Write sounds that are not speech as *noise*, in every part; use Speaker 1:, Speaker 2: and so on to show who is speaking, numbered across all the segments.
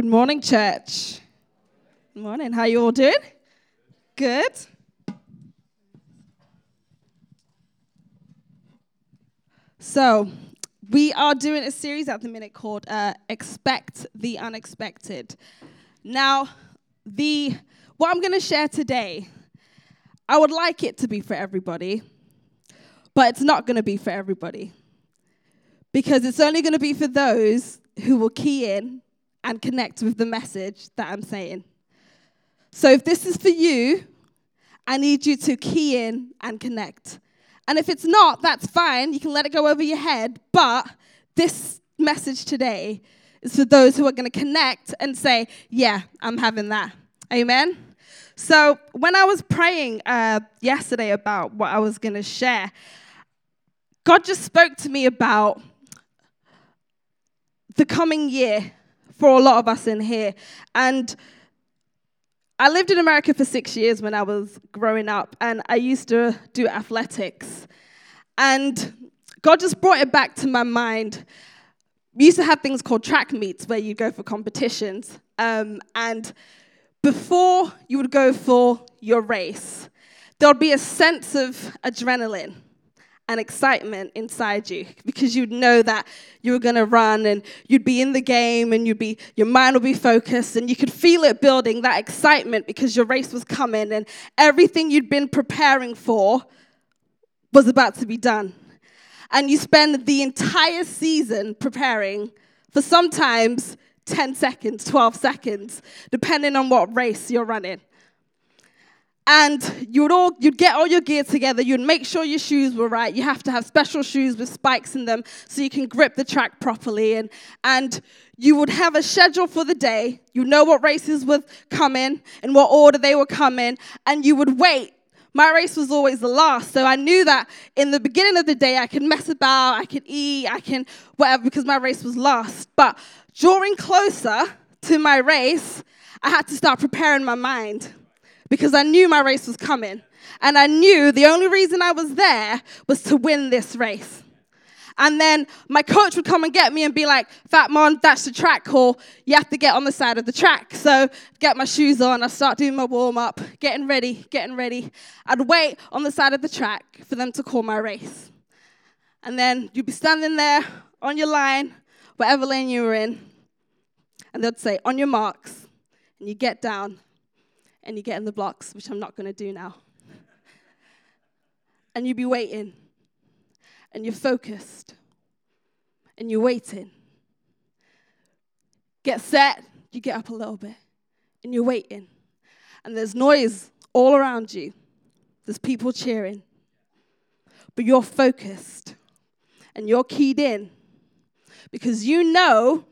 Speaker 1: Good morning, church. Good morning. How you all doing? Good. So, we are doing a series at the minute called uh, "Expect the Unexpected." Now, the what I'm going to share today, I would like it to be for everybody, but it's not going to be for everybody because it's only going to be for those who will key in and connect with the message that I'm saying. So if this is for you, I need you to key in and connect. And if it's not, that's fine. You can let it go over your head. But this message today is for those who are going to connect and say, Yeah, I'm having that. Amen. So when I was praying uh, yesterday about what I was going to share, God just spoke to me about the coming year for a lot of us in here. And I lived in America for six years when I was growing up, and I used to do athletics. And God just brought it back to my mind. We used to have things called track meets where you go for competitions. Um, and before you would go for your race, there would be a sense of adrenaline and excitement inside you because you'd know that you were going to run and you'd be in the game and you'd be your mind would be focused and you could feel it building that excitement because your race was coming and everything you'd been preparing for was about to be done. And you spend the entire season preparing for sometimes 10 seconds 12 seconds depending on what race you're running and you'd all you'd get all your gear together you'd make sure your shoes were right you have to have special shoes with spikes in them so you can grip the track properly. And and you would have a schedule for the day you know what races would come in in what order they were coming and you would wait. My race was always the last so i knew that in the beginning of the day i could mess about i could eat i can whatever because my race was last. But drawing closer to my race i had to start preparing my mind because I knew my race was coming. And I knew the only reason I was there was to win this race. And then my coach would come and get me and be like, Fatmohn, that's the track call. You have to get on the side of the track. So get my shoes on. I start doing my warm up, getting ready, getting ready. I'd wait on the side of the track for them to call my race. And then you'd be standing there on your line, whatever lane you were in. And they'd say, on your marks. And you get down and you get in the blocks, which I'm not going to do now. *laughs* and you be waiting, and you're focused, and you're waiting. Get set, you get up a little bit, and you're waiting. And there's noise all around you, there's people cheering, but you're focused and you're keyed in because you know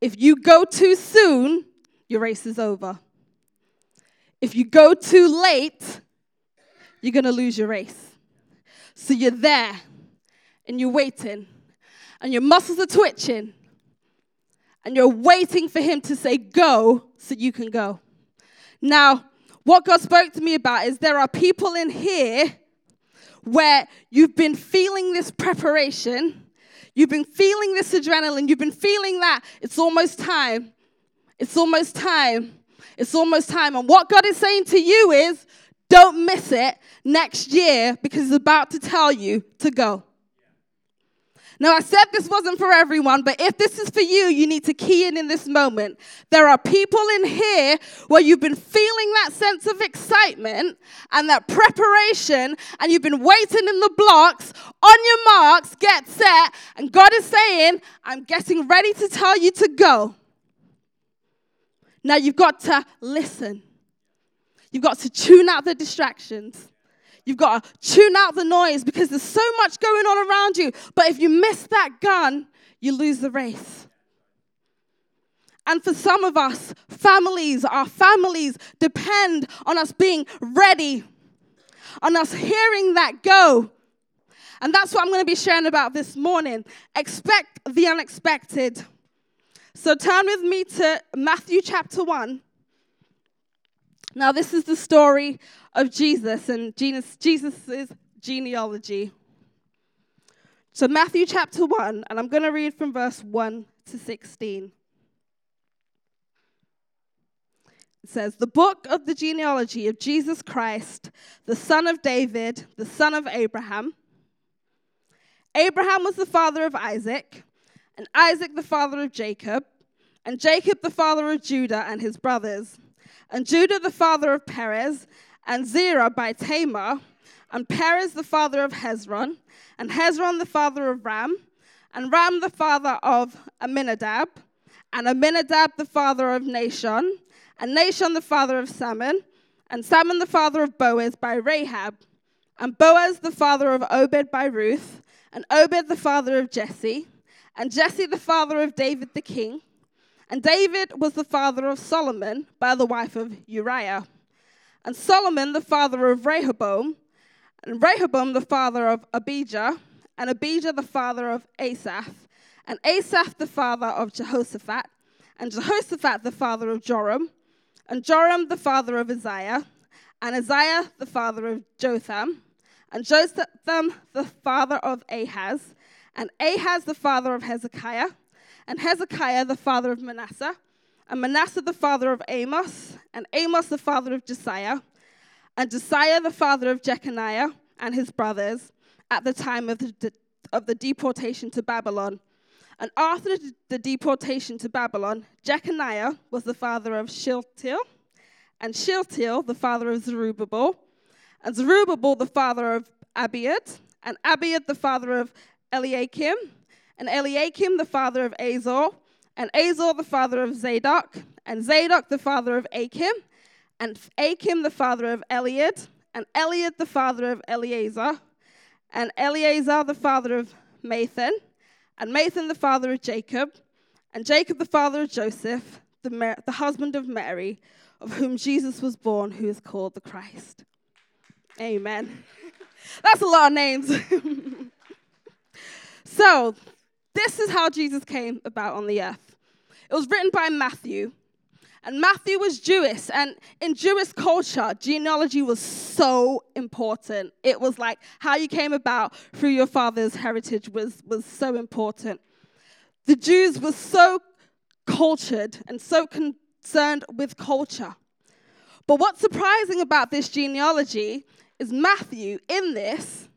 Speaker 1: if you go too soon, your race is over. If you go too late, you're going to lose your race. So you're there and you're waiting, and your muscles are twitching, and you're waiting for him to say go so you can go. Now, what God spoke to me about is there are people in here where you've been feeling this preparation, you've been feeling this adrenaline, you've been feeling that it's almost time. It's almost time. It's almost time. And what God is saying to you is don't miss it next year because He's about to tell you to go. Now, I said this wasn't for everyone, but if this is for you, you need to key in in this moment. There are people in here where you've been feeling that sense of excitement and that preparation, and you've been waiting in the blocks on your marks, get set, and God is saying, I'm getting ready to tell you to go. Now you've got to listen. You've got to tune out the distractions. You've got to tune out the noise because there's so much going on around you. But if you miss that gun, you lose the race. And for some of us, families, our families depend on us being ready, on us hearing that go. And that's what I'm going to be sharing about this morning. Expect the unexpected. So turn with me to Matthew chapter 1. Now, this is the story of Jesus and Jesus' genealogy. So, Matthew chapter 1, and I'm going to read from verse 1 to 16. It says, The book of the genealogy of Jesus Christ, the son of David, the son of Abraham. Abraham was the father of Isaac, and Isaac the father of Jacob, and Jacob the father of Judah and his brothers, and Judah the father of Perez, and Zerah by Tamar, and Perez the father of Hezron, and Hezron the father of Ram, and Ram the father of Amminadab, and Amminadab the father of Nahshon, and Nahshon the father of Salmon, and Salmon the father of Boaz by Rahab, and Boaz the father of Obed by Ruth, and Obed the father of Jesse, and Jesse the father of David the king. And David was the father of Solomon by the wife of Uriah. And Solomon the father of Rehoboam, and Rehoboam the father of Abijah, and Abijah the father of Asaph, and Asaph the father of Jehoshaphat, and Jehoshaphat the father of Joram, and Joram the father of Uzziah, and Uzziah the father of Jotham, and Jotham the father of Ahaz, and Ahaz the father of Hezekiah, and Hezekiah the father of Manasseh, and Manasseh the father of Amos, and Amos the father of Josiah, and Josiah the father of Jeconiah and his brothers at the time of the, de- of the deportation to Babylon. And after the deportation to Babylon, Jeconiah was the father of Shealtiel, and Shealtiel the father of Zerubbabel, and Zerubbabel the father of Abiud, and Abiud the father of Eliakim, and Eliakim the father of Azor, and Azor the father of Zadok, and Zadok the father of Achim, and Achim the father of Eliud, and Eliud the father of Eleazar, and Eleazar the father of Matthan, and Matthan the father of Jacob, and Jacob the father of Joseph, the, Mar- the husband of Mary, of whom Jesus was born, who is called the Christ. Amen. *laughs* That's a lot of names. *laughs* so, this is how Jesus came about on the earth. It was written by Matthew. And Matthew was Jewish, and in Jewish culture, genealogy was so important. It was like how you came about through your father's heritage was, was so important. The Jews were so cultured and so concerned with culture. But what's surprising about this genealogy is Matthew, in this,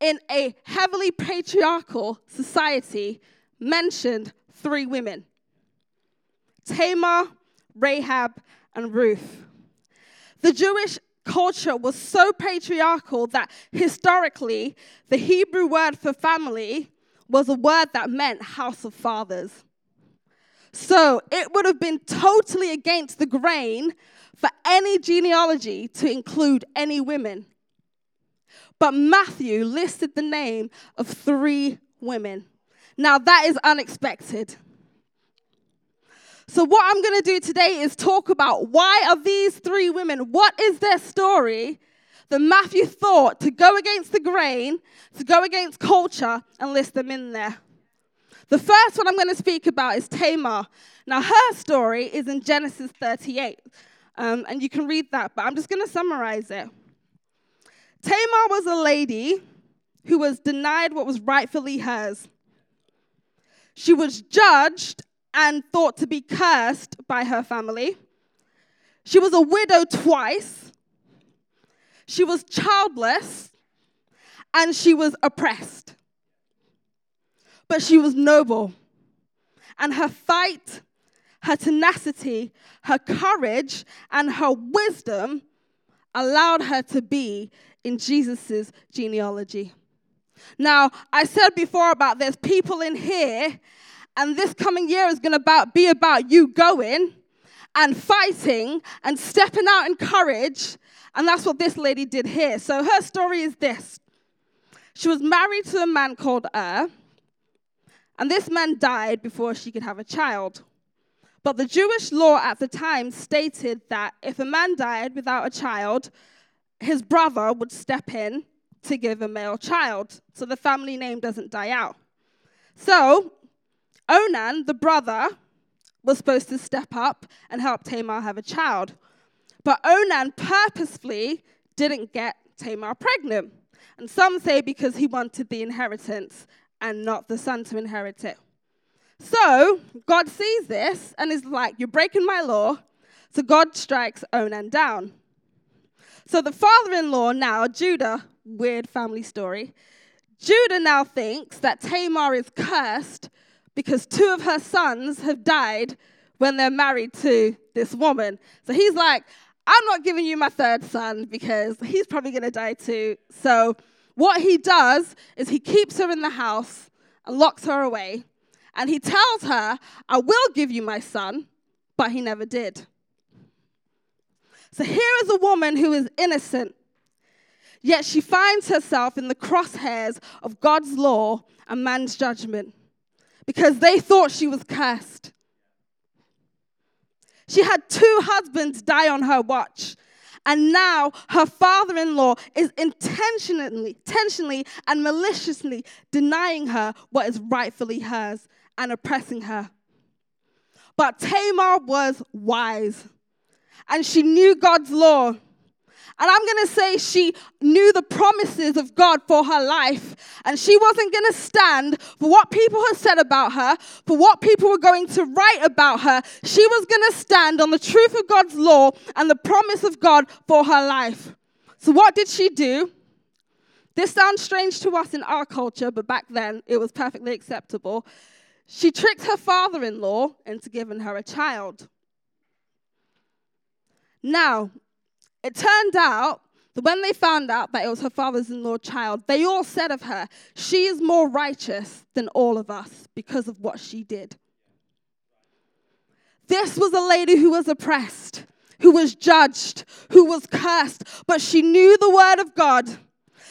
Speaker 1: in a heavily patriarchal society, mentioned three women Tamar, Rahab, and Ruth. The Jewish culture was so patriarchal that historically, the Hebrew word for family was a word that meant house of fathers. So it would have been totally against the grain for any genealogy to include any women. But Matthew listed the name of three women. Now that is unexpected. So, what I'm going to do today is talk about why are these three women, what is their story that Matthew thought to go against the grain, to go against culture, and list them in there. The first one I'm going to speak about is Tamar. Now, her story is in Genesis 38, um, and you can read that, but I'm just going to summarize it. Tamar was a lady who was denied what was rightfully hers. She was judged and thought to be cursed by her family. She was a widow twice. She was childless. And she was oppressed. But she was noble. And her fight, her tenacity, her courage, and her wisdom allowed her to be in Jesus' genealogy. Now, I said before about there's people in here and this coming year is going to be about you going and fighting and stepping out in courage. And that's what this lady did here. So her story is this she was married to a man called Er, and this man died before she could have a child. But the Jewish law at the time stated that if a man died without a child, his brother would step in to give a male child so the family name doesn't die out. So Onan, the brother, was supposed to step up and help Tamar have a child. But Onan purposefully didn't get Tamar pregnant. And some say because he wanted the inheritance and not the son to inherit it. So God sees this and is like, You're breaking my law. So God strikes Onan down. So the father in law now, Judah, weird family story, Judah now thinks that Tamar is cursed because two of her sons have died when they're married to this woman. So he's like, I'm not giving you my third son because he's probably going to die too. So what he does is he keeps her in the house and locks her away. And he tells her, I will give you my son, but he never did. So here is a woman who is innocent, yet she finds herself in the crosshairs of God's law and man's judgment because they thought she was cursed. She had two husbands die on her watch. And now her father in law is intentionally, intentionally and maliciously denying her what is rightfully hers and oppressing her. But Tamar was wise and she knew God's law. And I'm going to say she knew the promises of God for her life. And she wasn't going to stand for what people had said about her, for what people were going to write about her. She was going to stand on the truth of God's law and the promise of God for her life. So, what did she do? This sounds strange to us in our culture, but back then it was perfectly acceptable. She tricked her father in law into giving her a child. Now, it turned out that when they found out that it was her father in law's child, they all said of her, She is more righteous than all of us because of what she did. This was a lady who was oppressed, who was judged, who was cursed, but she knew the word of God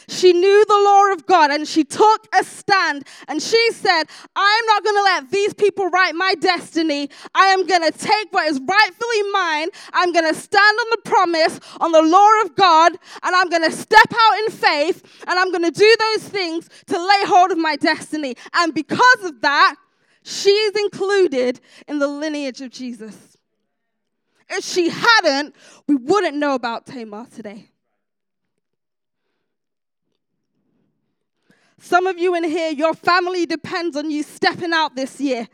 Speaker 1: she knew the law of God and she took a stand and she said, I'm not going to let these people write my destiny. I am going to take what is rightfully mine. I'm going to stand on the promise, on the law of God, and I'm going to step out in faith and I'm going to do those things to lay hold of my destiny. And because of that, she is included in the lineage of Jesus. If she hadn't, we wouldn't know about Tamar today. Some of you in here, your family depends on you stepping out this year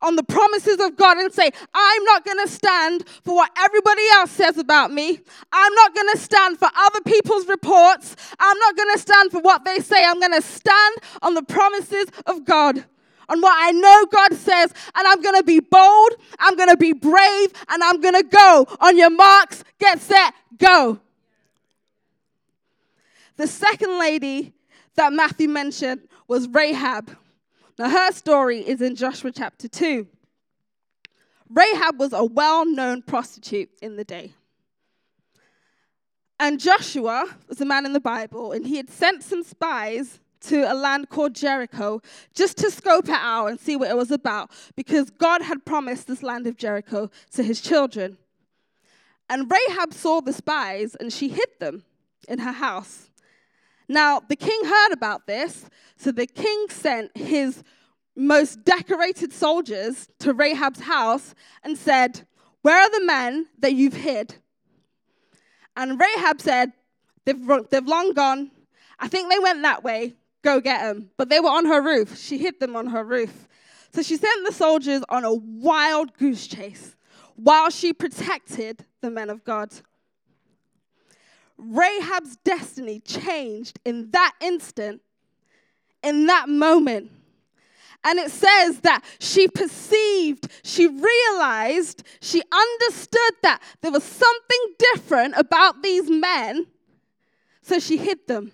Speaker 1: on the promises of God and say, I'm not going to stand for what everybody else says about me. I'm not going to stand for other people's reports. I'm not going to stand for what they say. I'm going to stand on the promises of God. On what I know God says, and I'm gonna be bold, I'm gonna be brave, and I'm gonna go. On your marks, get set, go. The second lady that Matthew mentioned was Rahab. Now, her story is in Joshua chapter 2. Rahab was a well known prostitute in the day. And Joshua was a man in the Bible, and he had sent some spies to a land called Jericho just to scope it out and see what it was about because God had promised this land of Jericho to his children. And Rahab saw the spies and she hid them in her house. Now, the king heard about this, so the king sent his most decorated soldiers to Rahab's house and said, Where are the men that you've hid? And Rahab said, They've, they've long gone. I think they went that way. Go get them. But they were on her roof. She hid them on her roof. So she sent the soldiers on a wild goose chase while she protected the men of God. Rahab's destiny changed in that instant, in that moment. And it says that she perceived, she realized, she understood that there was something different about these men. So she hid them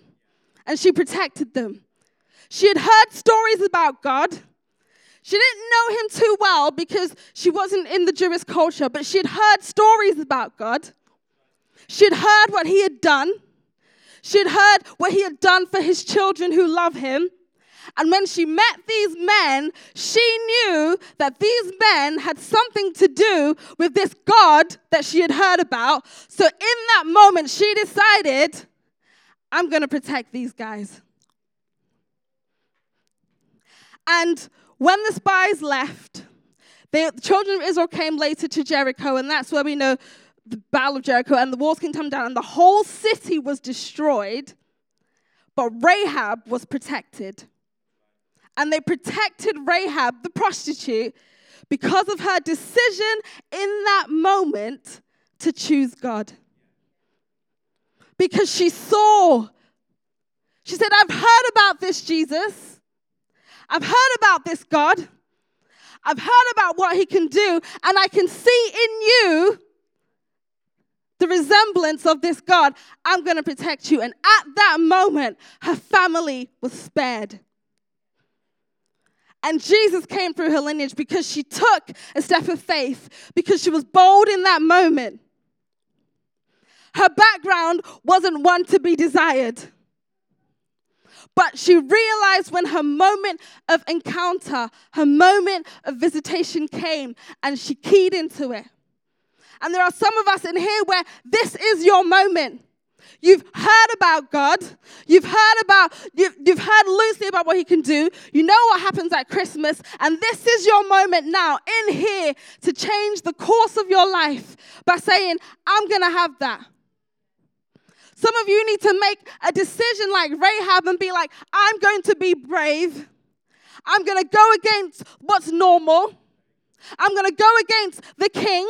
Speaker 1: and she protected them. She had heard stories about God. She didn't know him too well because she wasn't in the Jewish culture, but she had heard stories about God. She'd heard what he had done. She'd heard what he had done for his children who love him. And when she met these men, she knew that these men had something to do with this God that she had heard about. So in that moment, she decided, I'm going to protect these guys. And when the spies left, the children of Israel came later to Jericho, and that's where we know the Battle of Jericho, and the walls can come down, and the whole city was destroyed, but Rahab was protected. And they protected Rahab, the prostitute, because of her decision in that moment to choose God. Because she saw, she said, I've heard about this Jesus. I've heard about this God. I've heard about what he can do, and I can see in you the resemblance of this God. I'm going to protect you. And at that moment, her family was spared. And Jesus came through her lineage because she took a step of faith, because she was bold in that moment. Her background wasn't one to be desired. But she realized when her moment of encounter, her moment of visitation came, and she keyed into it. And there are some of us in here where this is your moment. You've heard about God. You've heard about, you've, you've heard loosely about what He can do. You know what happens at Christmas. And this is your moment now in here to change the course of your life by saying, I'm going to have that. Some of you need to make a decision like Rahab and be like, I'm going to be brave. I'm going to go against what's normal. I'm going to go against the king.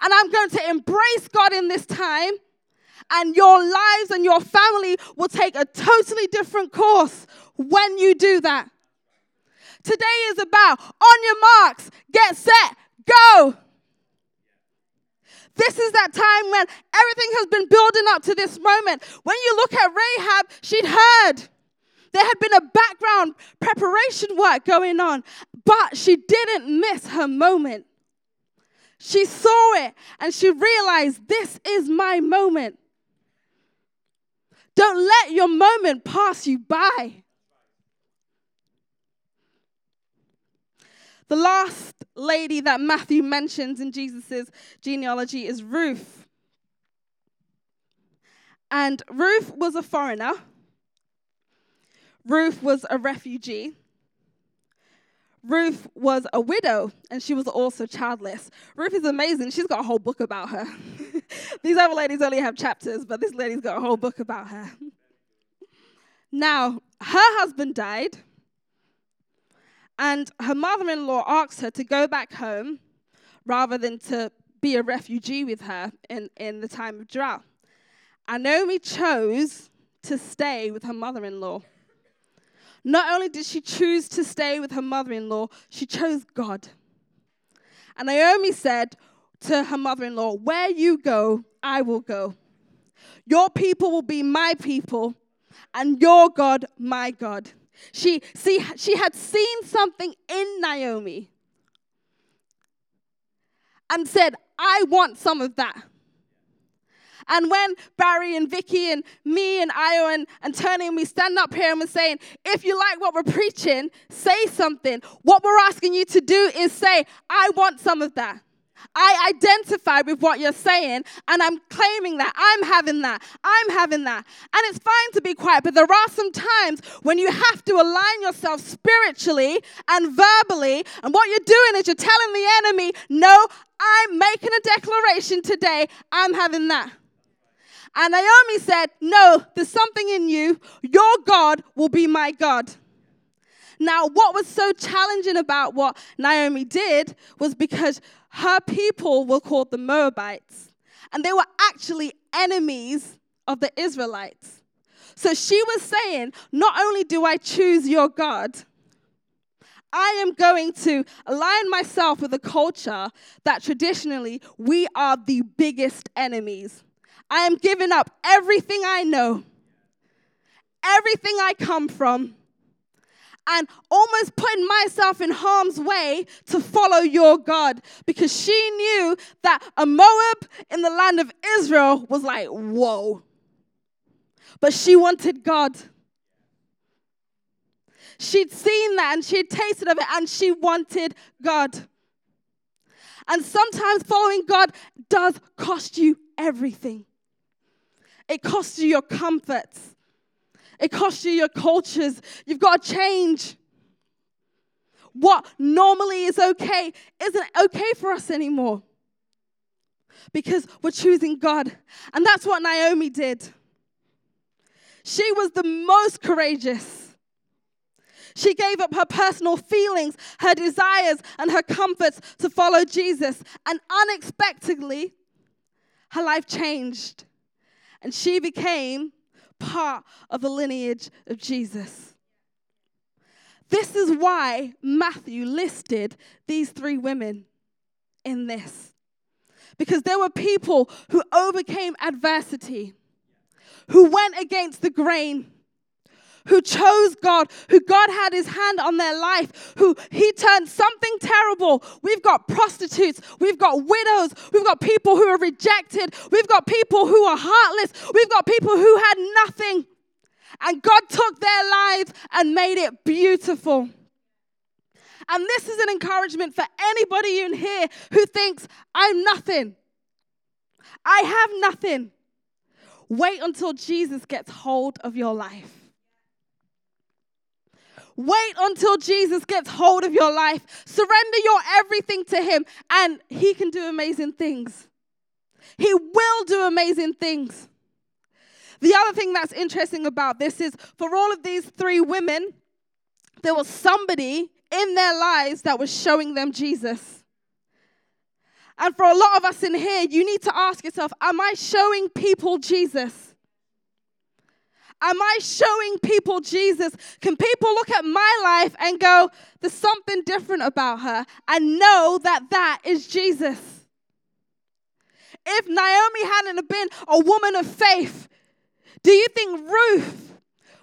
Speaker 1: And I'm going to embrace God in this time and your lives and your family will take a totally different course when you do that. Today is about on your marks, get set, go. This is that time when everything has been building up to this moment. When you look at Rahab, she'd heard. There had been a background preparation work going on, but she didn't miss her moment. She saw it and she realized this is my moment. Don't let your moment pass you by. The last lady that Matthew mentions in Jesus' genealogy is Ruth. And Ruth was a foreigner. Ruth was a refugee. Ruth was a widow and she was also childless. Ruth is amazing. She's got a whole book about her. *laughs* These other ladies only have chapters, but this lady's got a whole book about her. Now, her husband died, and her mother in law asked her to go back home rather than to be a refugee with her in, in the time of drought. And Naomi chose to stay with her mother in law. Not only did she choose to stay with her mother in law, she chose God. And Naomi said to her mother in law, Where you go, I will go. Your people will be my people, and your God, my God. She, see, she had seen something in Naomi and said, I want some of that. And when Barry and Vicky and me and Io and, and Tony and we stand up here and we're saying, if you like what we're preaching, say something. What we're asking you to do is say, I want some of that. I identify with what you're saying and I'm claiming that. I'm having that. I'm having that. And it's fine to be quiet, but there are some times when you have to align yourself spiritually and verbally. And what you're doing is you're telling the enemy, no, I'm making a declaration today. I'm having that. And Naomi said, No, there's something in you. Your God will be my God. Now, what was so challenging about what Naomi did was because her people were called the Moabites, and they were actually enemies of the Israelites. So she was saying, Not only do I choose your God, I am going to align myself with a culture that traditionally we are the biggest enemies. I am giving up everything I know, everything I come from, and almost putting myself in harm's way to follow your God because she knew that a Moab in the land of Israel was like, whoa. But she wanted God. She'd seen that and she'd tasted of it and she wanted God. And sometimes following God does cost you everything. It costs you your comforts. It costs you your cultures. You've got to change. What normally is okay isn't okay for us anymore because we're choosing God. And that's what Naomi did. She was the most courageous. She gave up her personal feelings, her desires, and her comforts to follow Jesus. And unexpectedly, her life changed. And she became part of the lineage of Jesus. This is why Matthew listed these three women in this. Because there were people who overcame adversity, who went against the grain, who chose God, who God had his hand on their life, who he turned something terrible. We've got prostitutes, we've got widows, we've got people who are rejected, we've got people who are heartless, we've got people who had nothing. And God took their lives and made it beautiful. And this is an encouragement for anybody in here who thinks, I'm nothing. I have nothing. Wait until Jesus gets hold of your life. Wait until Jesus gets hold of your life. Surrender your everything to Him, and He can do amazing things. He will do amazing things. The other thing that's interesting about this is for all of these three women, there was somebody in their lives that was showing them Jesus. And for a lot of us in here, you need to ask yourself Am I showing people Jesus? Am I showing people Jesus? Can people look at my life and go, There's something different about her, and know that that is Jesus? If Naomi hadn't been a woman of faith, do you think Ruth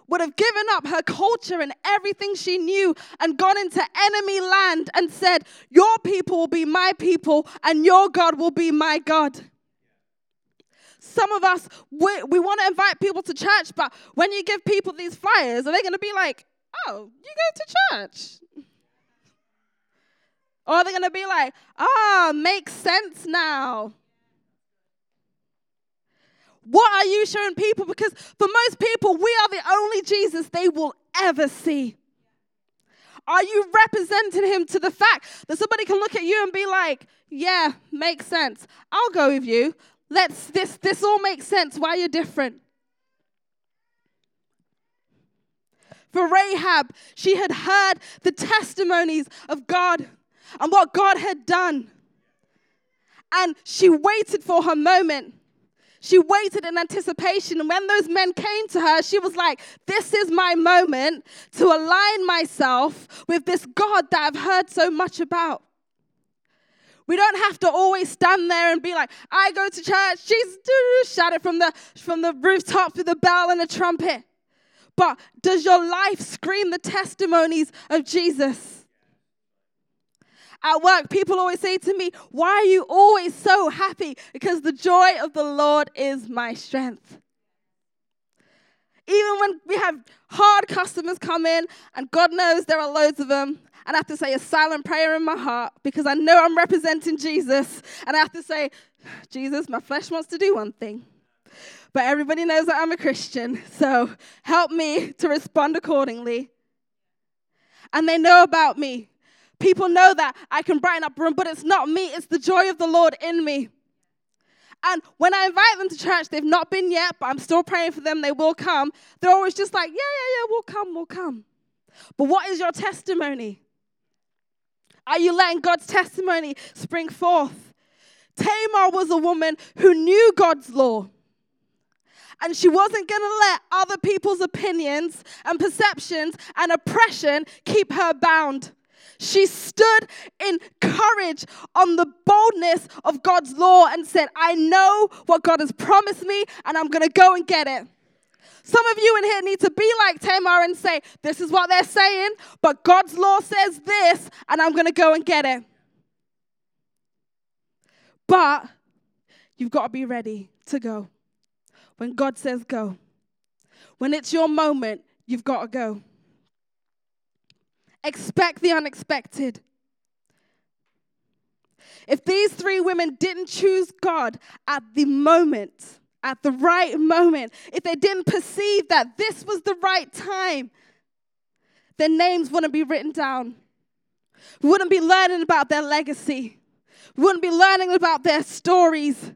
Speaker 1: would have given up her culture and everything she knew and gone into enemy land and said, Your people will be my people and your God will be my God. Some of us, we, we want to invite people to church, but when you give people these flyers, are they going to be like, Oh, you go to church? *laughs* Or are they going to be like, Ah, oh, makes sense now? What are you showing people? Because for most people, we are the only Jesus they will ever see. Are you representing him to the fact that somebody can look at you and be like, yeah, makes sense. I'll go with you. Let's this this all makes sense why you're different. For Rahab, she had heard the testimonies of God and what God had done. And she waited for her moment. She waited in anticipation. And when those men came to her, she was like, This is my moment to align myself with this God that I've heard so much about. We don't have to always stand there and be like, I go to church, Jesus, shout it from the, from the rooftop with a bell and a trumpet. But does your life scream the testimonies of Jesus? At work, people always say to me, Why are you always so happy? Because the joy of the Lord is my strength. Even when we have hard customers come in, and God knows there are loads of them, and I have to say a silent prayer in my heart because I know I'm representing Jesus, and I have to say, Jesus, my flesh wants to do one thing. But everybody knows that I'm a Christian, so help me to respond accordingly. And they know about me. People know that I can brighten up room, but it's not me, it's the joy of the Lord in me. And when I invite them to church, they've not been yet, but I'm still praying for them, they will come. They're always just like, yeah, yeah, yeah, we'll come, we'll come. But what is your testimony? Are you letting God's testimony spring forth? Tamar was a woman who knew God's law. And she wasn't going to let other people's opinions and perceptions and oppression keep her bound. She stood in courage on the boldness of God's law and said, I know what God has promised me, and I'm going to go and get it. Some of you in here need to be like Tamar and say, This is what they're saying, but God's law says this, and I'm going to go and get it. But you've got to be ready to go. When God says go, when it's your moment, you've got to go. Expect the unexpected. If these three women didn't choose God at the moment, at the right moment, if they didn't perceive that this was the right time, their names wouldn't be written down. We wouldn't be learning about their legacy. We wouldn't be learning about their stories.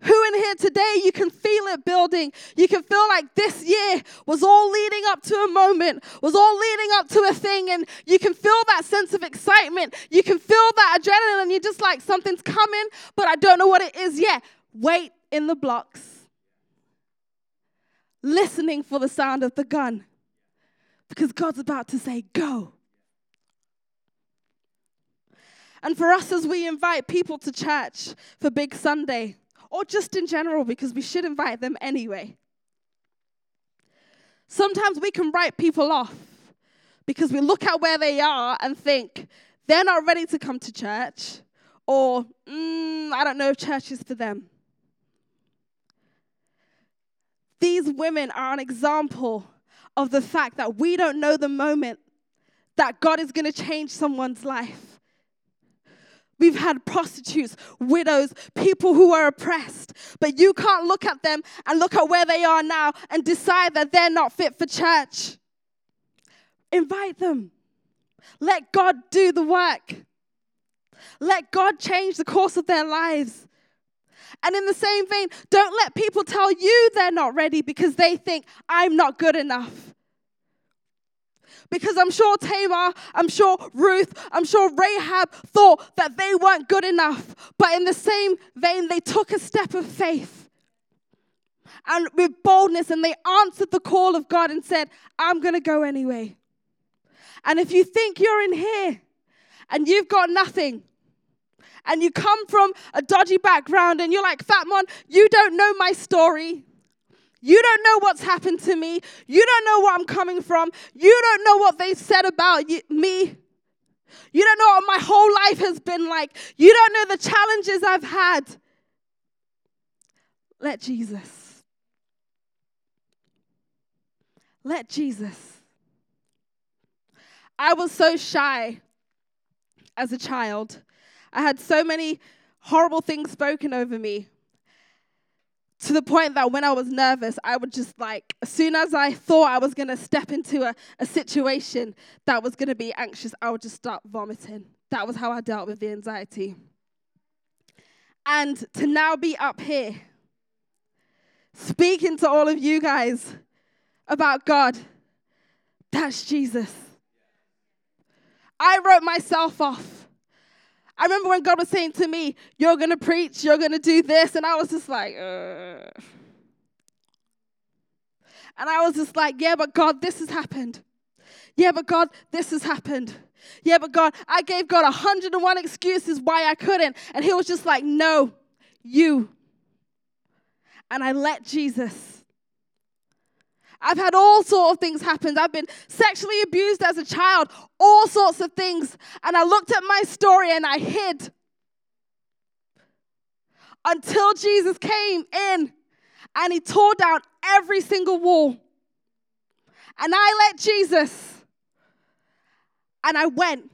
Speaker 1: Who in here today, you can feel it building. You can feel like this year was all leading up to a moment, was all leading up to a thing, and you can feel that sense of excitement. You can feel that adrenaline. You're just like, something's coming, but I don't know what it is yet. Wait in the blocks, listening for the sound of the gun, because God's about to say, Go. And for us, as we invite people to church for Big Sunday, or just in general, because we should invite them anyway. Sometimes we can write people off because we look at where they are and think they're not ready to come to church, or mm, I don't know if church is for them. These women are an example of the fact that we don't know the moment that God is going to change someone's life. We've had prostitutes, widows, people who are oppressed. But you can't look at them and look at where they are now and decide that they're not fit for church. Invite them. Let God do the work. Let God change the course of their lives. And in the same vein, don't let people tell you they're not ready because they think, I'm not good enough. Because I'm sure Tamar, I'm sure Ruth, I'm sure Rahab thought that they weren't good enough. But in the same vein, they took a step of faith and with boldness and they answered the call of God and said, I'm going to go anyway. And if you think you're in here and you've got nothing, and you come from a dodgy background and you're like, Fatmohn, you don't know my story. You don't know what's happened to me. You don't know where I'm coming from. You don't know what they said about me. You don't know what my whole life has been like. You don't know the challenges I've had. Let Jesus. Let Jesus. I was so shy as a child. I had so many horrible things spoken over me to the point that when I was nervous, I would just like, as soon as I thought I was going to step into a, a situation that was going to be anxious, I would just start vomiting. That was how I dealt with the anxiety. And to now be up here, speaking to all of you guys about God, that's Jesus. I wrote myself off. I remember when God was saying to me, You're going to preach, you're going to do this. And I was just like, Ugh. And I was just like, Yeah, but God, this has happened. Yeah, but God, this has happened. Yeah, but God, I gave God 101 excuses why I couldn't. And He was just like, No, you. And I let Jesus I've had all sorts of things happen. I've been sexually abused as a child, all sorts of things. And I looked at my story and I hid until Jesus came in and he tore down every single wall. And I let Jesus, and I went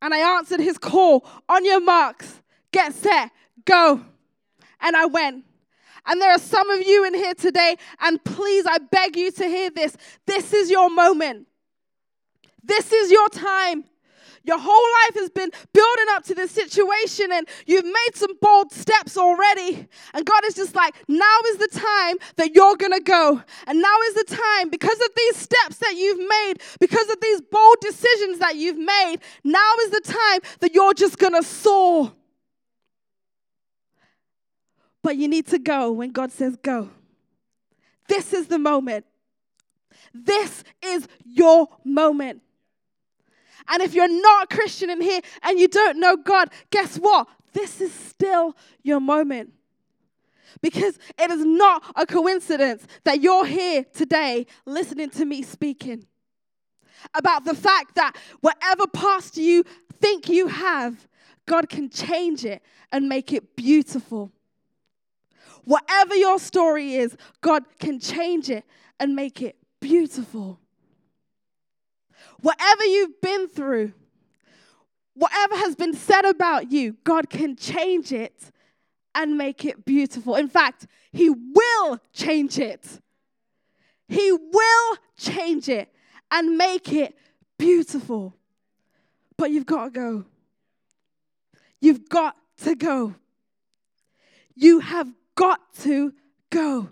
Speaker 1: and I answered his call on your marks, get set, go. And I went. And there are some of you in here today, and please, I beg you to hear this. This is your moment. This is your time. Your whole life has been building up to this situation, and you've made some bold steps already. And God is just like, now is the time that you're gonna go. And now is the time, because of these steps that you've made, because of these bold decisions that you've made, now is the time that you're just gonna soar. But you need to go when God says go. This is the moment. This is your moment. And if you're not a Christian in here and you don't know God, guess what? This is still your moment. Because it is not a coincidence that you're here today listening to me speaking about the fact that whatever past you think you have, God can change it and make it beautiful. Whatever your story is, God can change it and make it beautiful. Whatever you've been through, whatever has been said about you, God can change it and make it beautiful. In fact, He will change it. He will change it and make it beautiful. But you've got to go. You've got to go. You have got to go.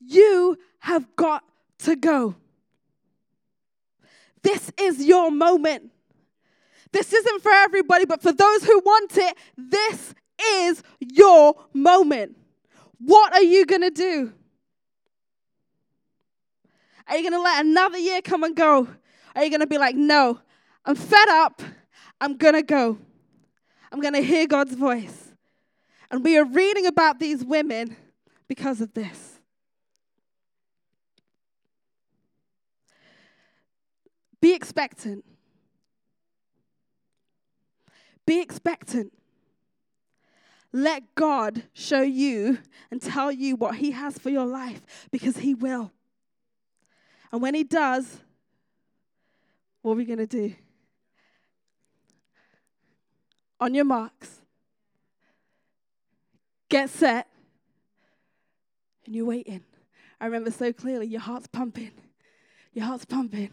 Speaker 1: You have got to go. This is your moment. This isn't for everybody, but for those who want it, this is your moment. What are you going to do? Are you going to let another year come and go? Are you going to be like, no, I'm fed up. I'm going to go. I'm going to hear God's voice. And we are reading about these women because of this. Be expectant. Be expectant. Let God show you and tell you what He has for your life because He will. And when He does, what are we going to do? On your marks, get set, and you're waiting. I remember so clearly your heart's pumping. Your heart's pumping.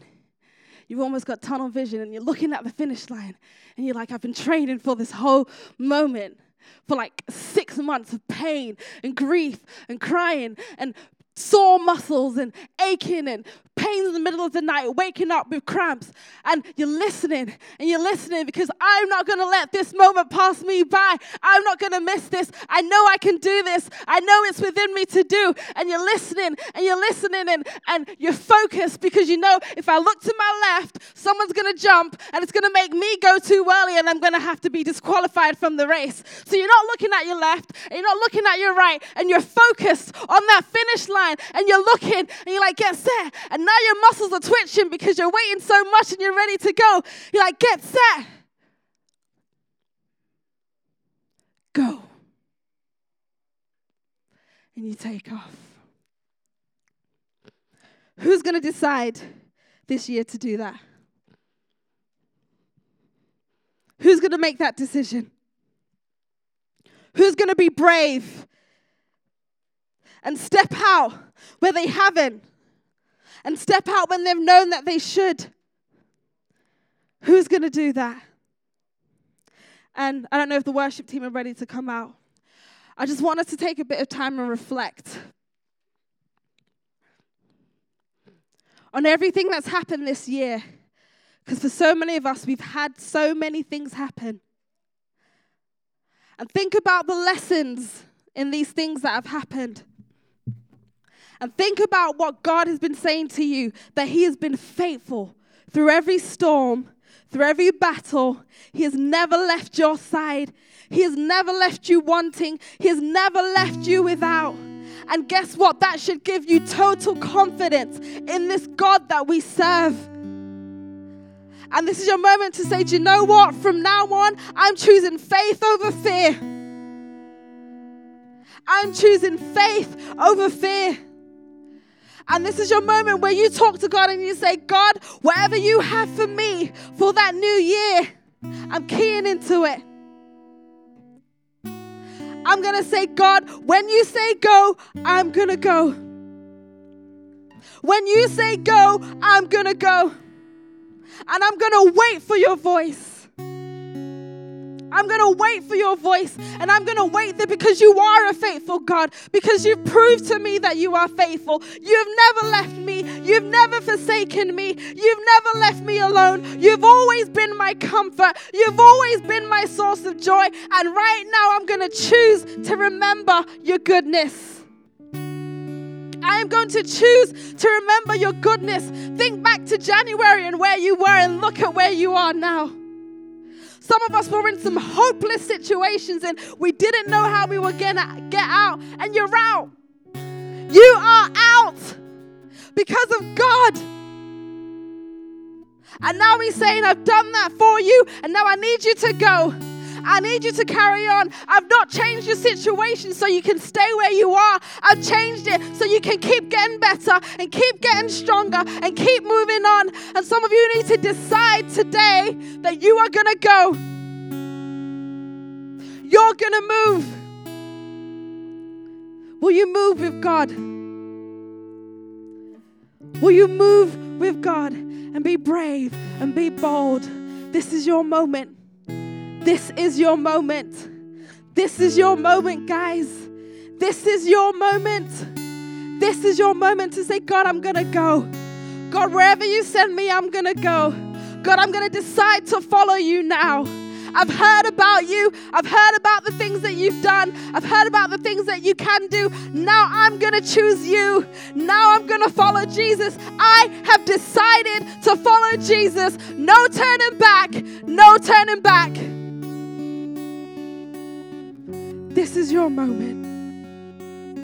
Speaker 1: You've almost got tunnel vision and you're looking at the finish line and you're like, I've been training for this whole moment for like six months of pain and grief and crying and sore muscles and aching and pains in the middle of the night, waking up with cramps, and you're listening and you're listening because I'm not going to let this moment pass me by. I'm not going to miss this. I know I can do this. I know it's within me to do. And you're listening and you're listening and, and you're focused because you know if I look to my left, someone's going to jump and it's going to make me go too early and I'm going to have to be disqualified from the race. So you're not looking at your left and you're not looking at your right and you're focused on that finish line and you're looking and you're like, get set. And now your muscles are twitching because you're waiting so much and you're ready to go. You're like, get set. Go. And you take off. Who's going to decide this year to do that? Who's going to make that decision? Who's going to be brave and step out where they haven't and step out when they've known that they should. Who's going to do that? And I don't know if the worship team are ready to come out. I just want us to take a bit of time and reflect on everything that's happened this year. Because for so many of us, we've had so many things happen. And think about the lessons in these things that have happened. And think about what God has been saying to you that He has been faithful through every storm, through every battle. He has never left your side. He has never left you wanting. He has never left you without. And guess what? That should give you total confidence in this God that we serve. And this is your moment to say, Do you know what? From now on, I'm choosing faith over fear. I'm choosing faith over fear. And this is your moment where you talk to God and you say, God, whatever you have for me for that new year, I'm keying into it. I'm going to say, God, when you say go, I'm going to go. When you say go, I'm going to go. And I'm going to wait for your voice. I'm going to wait for your voice and I'm going to wait there because you are a faithful God, because you've proved to me that you are faithful. You've never left me. You've never forsaken me. You've never left me alone. You've always been my comfort. You've always been my source of joy. And right now, I'm going to choose to remember your goodness. I am going to choose to remember your goodness. Think back to January and where you were and look at where you are now. Some of us were in some hopeless situations and we didn't know how we were going to get out. And you're out. You are out because of God. And now He's saying, I've done that for you, and now I need you to go. I need you to carry on. I've not changed your situation so you can stay where you are. I've changed it so you can keep getting better and keep getting stronger and keep moving on. And some of you need to decide today that you are going to go. You're going to move. Will you move with God? Will you move with God and be brave and be bold? This is your moment. This is your moment. This is your moment, guys. This is your moment. This is your moment to say, God, I'm going to go. God, wherever you send me, I'm going to go. God, I'm going to decide to follow you now. I've heard about you. I've heard about the things that you've done. I've heard about the things that you can do. Now I'm going to choose you. Now I'm going to follow Jesus. I have decided to follow Jesus. No turning back. No turning back. This is your moment.